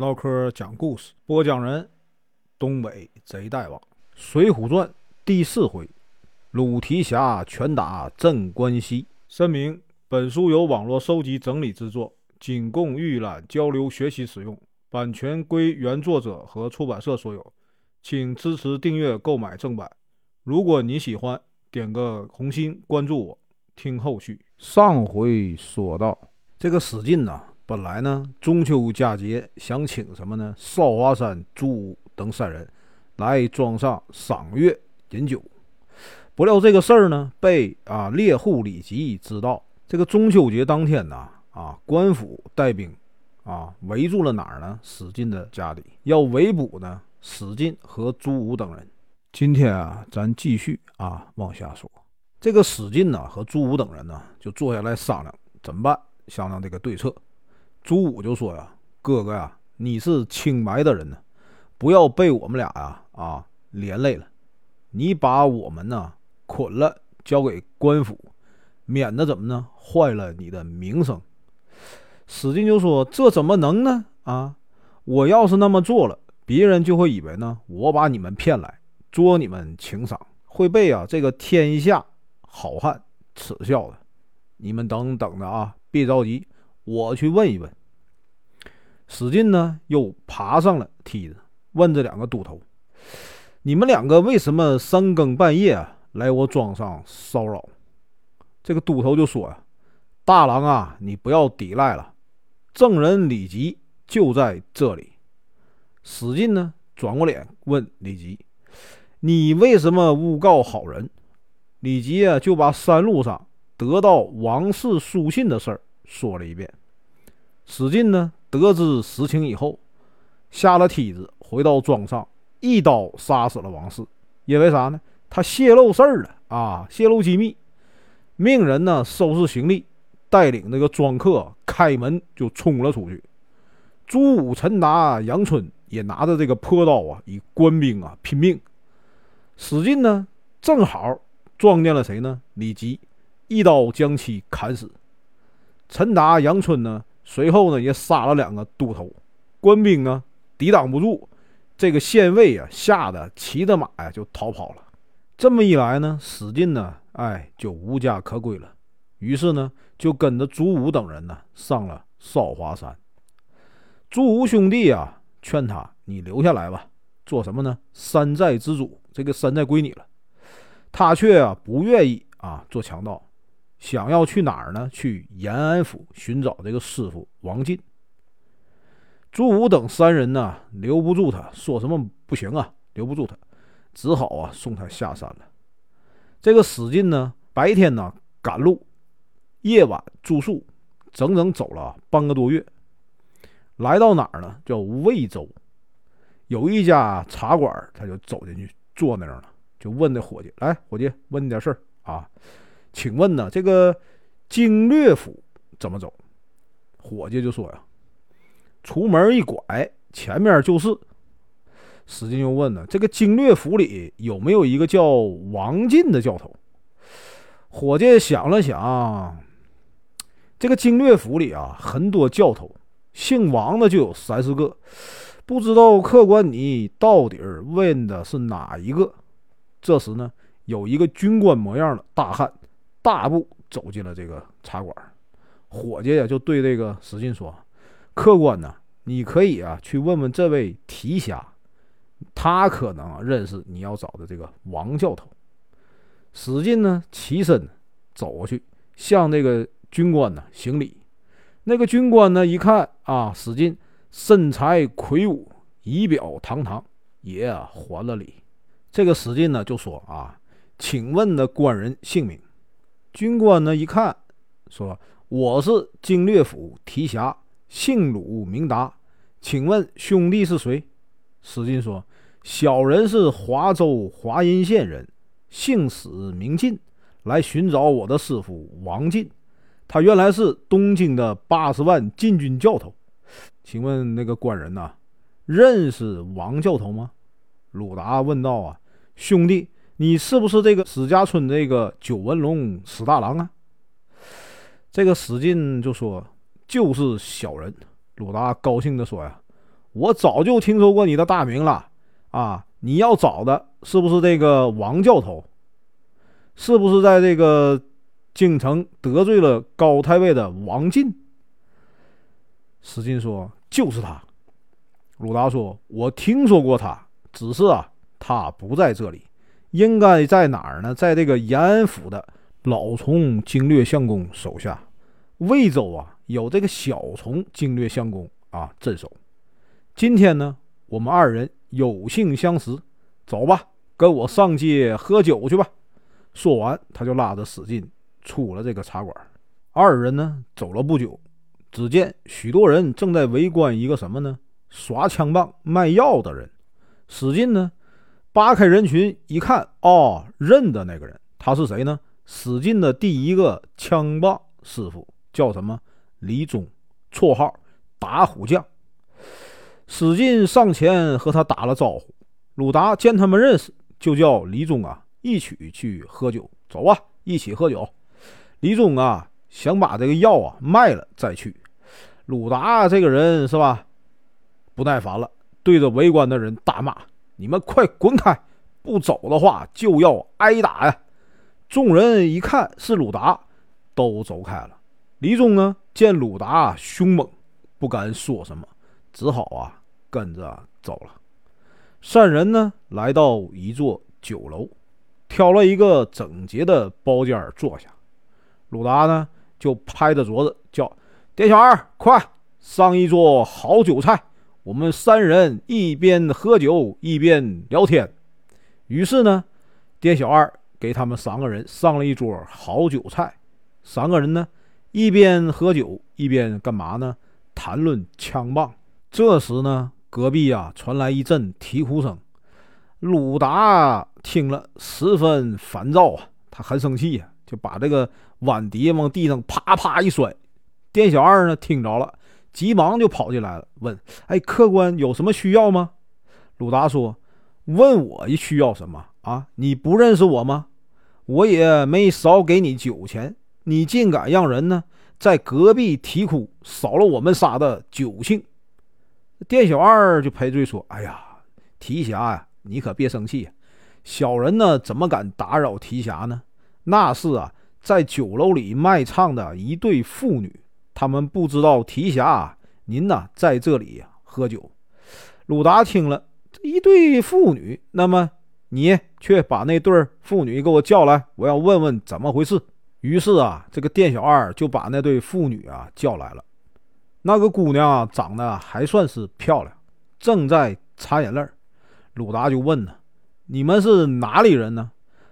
唠嗑讲故事，播讲人：东北贼大王，《水浒传》第四回，鲁提辖拳打镇关西。声明：本书由网络收集整理制作，仅供预览、交流、学习使用，版权归原作者和出版社所有，请支持订阅、购买正版。如果你喜欢，点个红心，关注我，听后续。上回说到，这个史进呐。本来呢，中秋佳节想请什么呢？少华山朱武等三人来庄上赏月饮酒，不料这个事儿呢，被啊猎户李吉知道。这个中秋节当天呢，啊官府带兵啊围住了哪儿呢？史进的家里，要围捕呢史进和朱武等人。今天啊，咱继续啊往下说。这个史进呢和朱武等人呢，就坐下来商量怎么办，商量这个对策。朱武就说呀：“哥哥呀，你是清白的人呢，不要被我们俩呀啊连累了。你把我们呢捆了，交给官府，免得怎么呢坏了你的名声。”史进就说：“这怎么能呢？啊，我要是那么做了，别人就会以为呢我把你们骗来捉你们情赏，会被啊这个天下好汉耻笑的。你们等等着啊，别着急。”我去问一问。史进呢，又爬上了梯子，问这两个都头：“你们两个为什么三更半夜来我庄上骚扰？”这个都头就说：“呀，大郎啊，你不要抵赖了，证人李吉就在这里。”史进呢，转过脸问李吉：“你为什么诬告好人？”李吉啊，就把山路上得到王氏书信的事儿说了一遍。史进呢，得知实情以后，下了梯子，回到庄上，一刀杀死了王氏。因为啥呢？他泄露事儿了啊，泄露机密，命人呢收拾行李，带领那个庄客开门就冲了出去。朱武、陈达、杨春也拿着这个破刀啊，与官兵啊拼命。史进呢，正好撞见了谁呢？李吉，一刀将其砍死。陈达、杨春呢？随后呢，也杀了两个都头，官兵呢抵挡不住，这个县尉啊吓得骑着马呀就逃跑了。这么一来呢，史进呢，哎，就无家可归了。于是呢，就跟着朱武等人呢上了少华山。朱武兄弟啊劝他：“你留下来吧，做什么呢？山寨之主，这个山寨归你了。”他却啊不愿意啊做强盗。想要去哪儿呢？去延安府寻找这个师傅王进。朱武等三人呢，留不住他，说什么不行啊，留不住他，只好啊送他下山了。这个史进呢，白天呢赶路，夜晚住宿，整整走了半个多月。来到哪儿呢？叫魏州，有一家茶馆，他就走进去坐那儿了，就问那伙计：“来，伙计，问你点事儿啊。”请问呢，这个经略府怎么走？伙计就说呀：“出门一拐，前面就是。”史进又问呢：“这个经略府里有没有一个叫王进的教头？”伙计想了想，这个经略府里啊，很多教头，姓王的就有三四个，不知道客官你到底问的是哪一个？这时呢，有一个军官模样的大汉。大步走进了这个茶馆，伙计呀就对这个史进说：“客官呢，你可以啊去问问这位提辖，他可能认识你要找的这个王教头。”史进呢起身走过去，向那个军官呢行礼。那个军官呢一看啊，史进身材魁梧，仪表堂堂，也还了礼。这个史进呢就说：“啊，请问的官人姓名？”军官呢一看，说：“我是经略府提辖，姓鲁名达，请问兄弟是谁？”史进说：“小人是华州华阴县人，姓史名进，来寻找我的师傅王进。他原来是东京的八十万禁军教头，请问那个官人呐，认识王教头吗？”鲁达问道：“啊，兄弟。”你是不是这个史家村这个九纹龙史大郎啊？这个史进就说：“就是小人。”鲁达高兴地说：“呀，我早就听说过你的大名了啊！你要找的是不是这个王教头？是不是在这个京城得罪了高太尉的王进？史进说：“就是他。”鲁达说：“我听说过他，只是啊，他不在这里，应该在哪儿呢？在这个延安府的老从经略相公手下。魏州啊，有这个小从经略相公啊镇守。今天呢，我们二人有幸相识，走吧，跟我上街喝酒去吧。”说完，他就拉着史进出了这个茶馆。二人呢，走了不久，只见许多人正在围观一个什么呢？耍枪棒卖药的人。史进呢，扒开人群一看，哦，认得那个人，他是谁呢？史进的第一个枪棒师傅叫什么？李忠，绰号打虎将。史进上前和他打了招呼。鲁达见他们认识，就叫李忠啊。一起去喝酒，走啊！一起喝酒。李忠啊，想把这个药啊卖了再去。鲁达这个人是吧，不耐烦了，对着围观的人大骂：“你们快滚开！不走的话就要挨打呀！”众人一看是鲁达，都走开了。李忠呢，见鲁达凶猛，不敢说什么，只好啊跟着走了。三人呢，来到一座酒楼。挑了一个整洁的包间坐下，鲁达呢就拍着桌子叫：“店小二，快上一桌好酒菜！”我们三人一边喝酒一边聊天。于是呢，店小二给他们三个人上了一桌好酒菜。三个人呢一边喝酒一边干嘛呢？谈论枪棒。这时呢，隔壁啊传来一阵啼哭声。鲁达听了十分烦躁啊，他很生气呀，就把这个碗碟往地上啪啪一摔。店小二呢听着了，急忙就跑进来了，问：“哎，客官有什么需要吗？”鲁达说：“问我需要什么啊？你不认识我吗？我也没少给你酒钱，你竟敢让人呢在隔壁啼哭，扫了我们仨的酒兴。”店小二就赔罪说：“哎呀，提辖呀。”你可别生气，小人呢怎么敢打扰提辖呢？那是啊，在酒楼里卖唱的一对妇女，他们不知道提辖您呢在这里喝酒。鲁达听了，一对妇女，那么你去把那对妇女给我叫来，我要问问怎么回事。于是啊，这个店小二就把那对妇女啊叫来了。那个姑娘啊长得还算是漂亮，正在擦眼泪儿。鲁达就问呢：“你们是哪里人呢？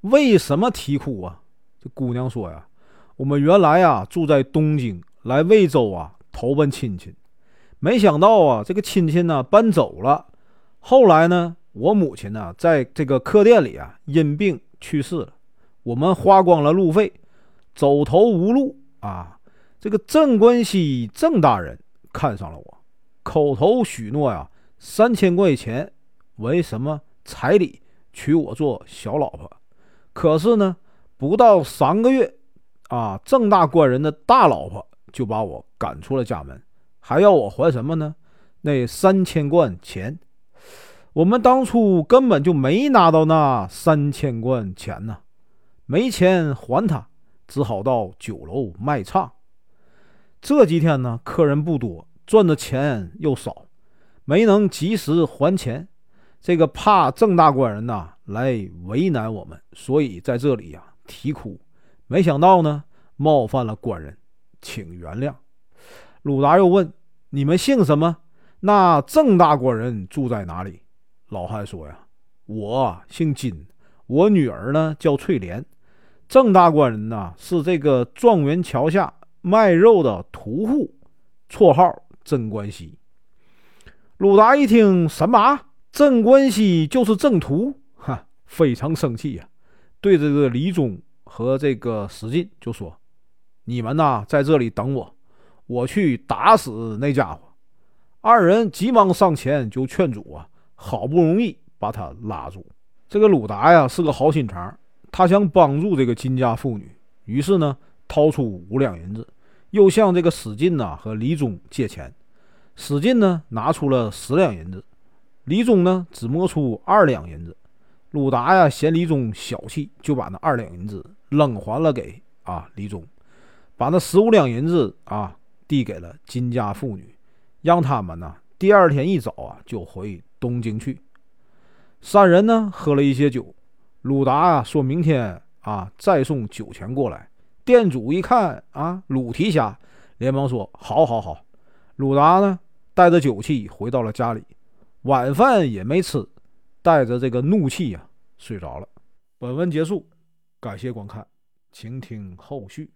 为什么啼哭啊？”这姑娘说：“呀，我们原来啊住在东京，来魏州啊投奔亲戚，没想到啊这个亲戚呢搬走了。后来呢，我母亲呢在这个客店里啊因病去世了，我们花光了路费，走投无路啊。这个郑关西郑大人看上了我，口头许诺呀三千块钱。”为什么彩礼娶我做小老婆？可是呢，不到三个月，啊，郑大官人的大老婆就把我赶出了家门，还要我还什么呢？那三千贯钱，我们当初根本就没拿到那三千贯钱呢，没钱还他，只好到酒楼卖唱。这几天呢，客人不多，赚的钱又少，没能及时还钱。这个怕郑大官人呐来为难我们，所以在这里呀啼哭。没想到呢冒犯了官人，请原谅。鲁达又问：“你们姓什么？那郑大官人住在哪里？”老汉说：“呀，我姓金，我女儿呢叫翠莲。郑大官人呐是这个状元桥下卖肉的屠户，绰号郑关西。”鲁达一听什么？郑关西就是郑屠，哈，非常生气呀，对着这个李忠和这个史进就说：“你们呐，在这里等我，我去打死那家伙。”二人急忙上前就劝阻啊，好不容易把他拉住。这个鲁达呀是个好心肠，他想帮助这个金家妇女，于是呢掏出五两银子，又向这个史进呐和李忠借钱。史进呢拿出了十两银子，李忠呢只摸出二两银子。鲁达呀嫌李忠小气，就把那二两银子扔还了给啊李忠，把那十五两银子啊递给了金家妇女，让他们呢第二天一早啊就回东京去。三人呢喝了一些酒，鲁达啊说明天啊再送酒钱过来。店主一看啊鲁提辖，连忙说：“好，好，好。”鲁达呢带着酒气回到了家里，晚饭也没吃，带着这个怒气呀睡着了。本文结束，感谢观看，请听后续。